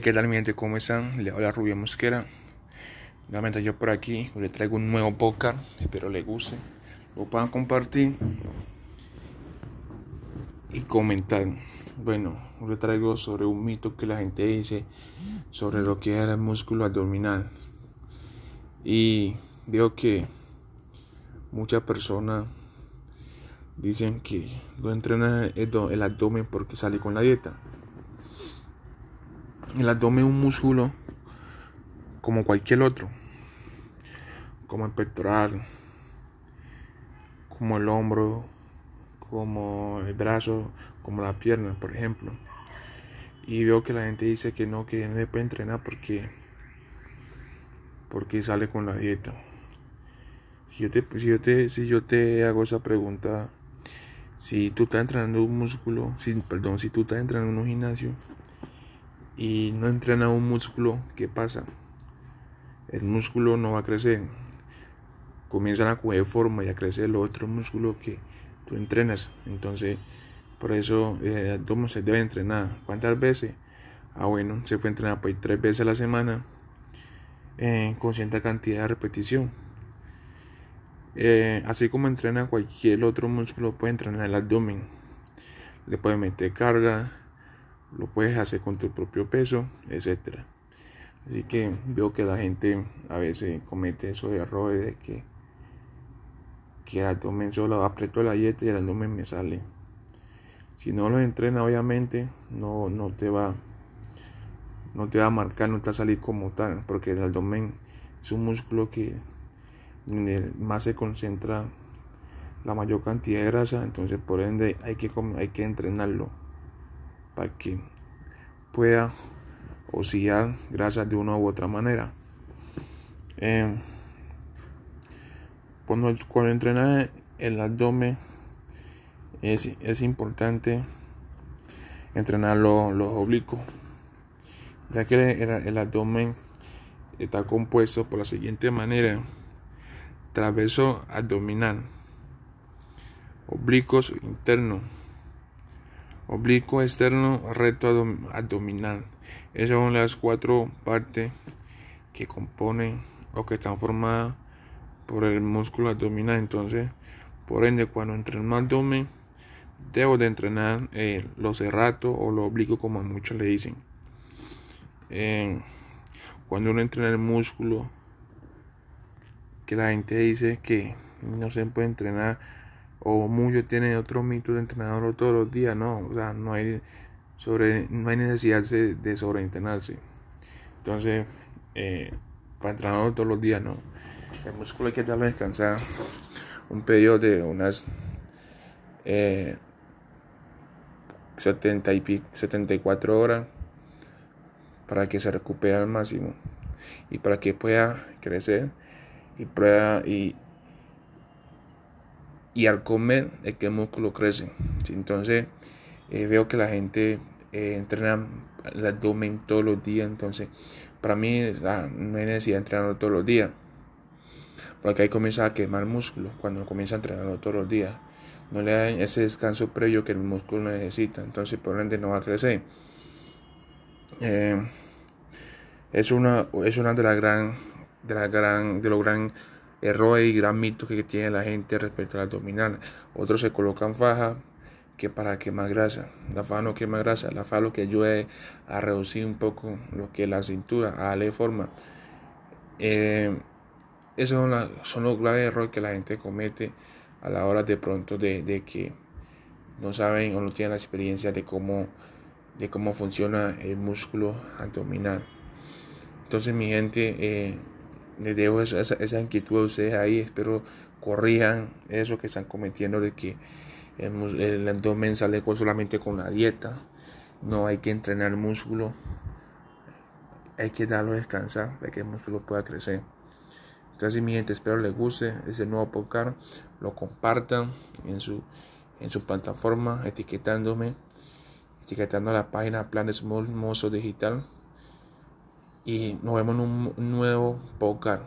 ¿qué tal mi gente? ¿Cómo están? Le habla Rubio Mosquera. Nuevamente yo por aquí le traigo un nuevo podcast. Espero le guste. Lo puedan compartir y comentar. Bueno, le traigo sobre un mito que la gente dice sobre lo que es el músculo abdominal. Y veo que muchas personas dicen que lo entrena el abdomen porque sale con la dieta. El abdomen es un músculo como cualquier otro, como el pectoral, como el hombro, como el brazo, como la pierna, por ejemplo. Y veo que la gente dice que no, que no se puede entrenar porque, porque sale con la dieta. Si yo, te, si, yo te, si yo te hago esa pregunta, si tú estás entrenando un músculo, si, perdón, si tú estás entrenando en un gimnasio, y no entrena un músculo, ¿qué pasa? El músculo no va a crecer. Comienzan a coger forma y a crecer los otros músculos que tú entrenas. Entonces, por eso eh, el abdomen se debe entrenar. ¿Cuántas veces? Ah, bueno, se puede entrenar pues, tres veces a la semana eh, con cierta cantidad de repetición. Eh, así como entrena cualquier otro músculo, puede entrenar el abdomen. Le puede meter carga, lo puedes hacer con tu propio peso, etc. Así que veo que la gente a veces comete esos errores de que, que el abdomen solo aprieto la dieta y el abdomen me sale. Si no lo entrena, obviamente no, no te va no te va a marcar, no te va a salir como tal, porque el abdomen es un músculo que más se concentra la mayor cantidad de grasa, entonces por ende hay que, hay que entrenarlo para que pueda oscilar grasas de una u otra manera. Eh, cuando, cuando entrena el abdomen es, es importante entrenar los, oblicuos, ya que el, abdomen está compuesto por la siguiente manera: traveso abdominal, oblicuos internos oblicuo externo, recto abdominal. Esas son las cuatro partes que componen o que están formadas por el músculo abdominal. Entonces, por ende, cuando entreno abdomen, debo de entrenar eh, los serratos o los oblicuos, como muchos le dicen. Eh, cuando uno entrena el músculo, que la gente dice que no se puede entrenar o muchos tienen otro mito de entrenador todos los días, no, o sea, no hay, sobre, no hay necesidad de, sobreentrenarse. Entonces, eh, para entrenar todos los días, no. El músculo hay que darle descansar un periodo de unas eh, 70 y 74 horas para que se recupere al máximo y para que pueda crecer y pueda y, y al comer es que el músculo crece. Entonces eh, veo que la gente eh, entrena el abdomen todos los días, entonces para mí no hay necesidad de entrenarlo todos los días, porque ahí comienza a quemar músculo cuando comienza a entrenarlo todos los días. No le dan ese descanso previo que el músculo necesita, entonces por ende no va a crecer. Eh, es una, es una de las gran, de gran, de los gran error y gran mito que tiene la gente respecto al abdominal. Otros se colocan faja que para quemar grasa. La faja no quema grasa, la faja lo que ayuda a reducir un poco lo que es la cintura, a darle forma. Eh, esos son, los graves errores que la gente comete a la hora de pronto de, que no saben o no tienen la experiencia de cómo, de cómo funciona el músculo abdominal. Entonces mi gente, eh, les dejo esa, esa, inquietud a ustedes ahí. Espero corrijan eso que están cometiendo de que el, el abdomen sale solamente con la dieta. No hay que entrenar músculo. Hay que darlo descansar para que el músculo pueda crecer. Entonces, mi gente, espero les guste ese nuevo podcast. Lo compartan en su, en su plataforma, etiquetándome, etiquetando la página Planes Mozo Digital y nos vemos en un nuevo podcast.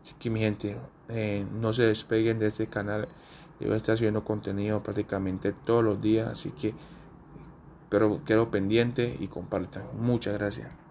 Así que mi gente, eh, no se despeguen de este canal. Yo voy a estar contenido prácticamente todos los días, así que pero quedo pendiente y compartan. Muchas gracias.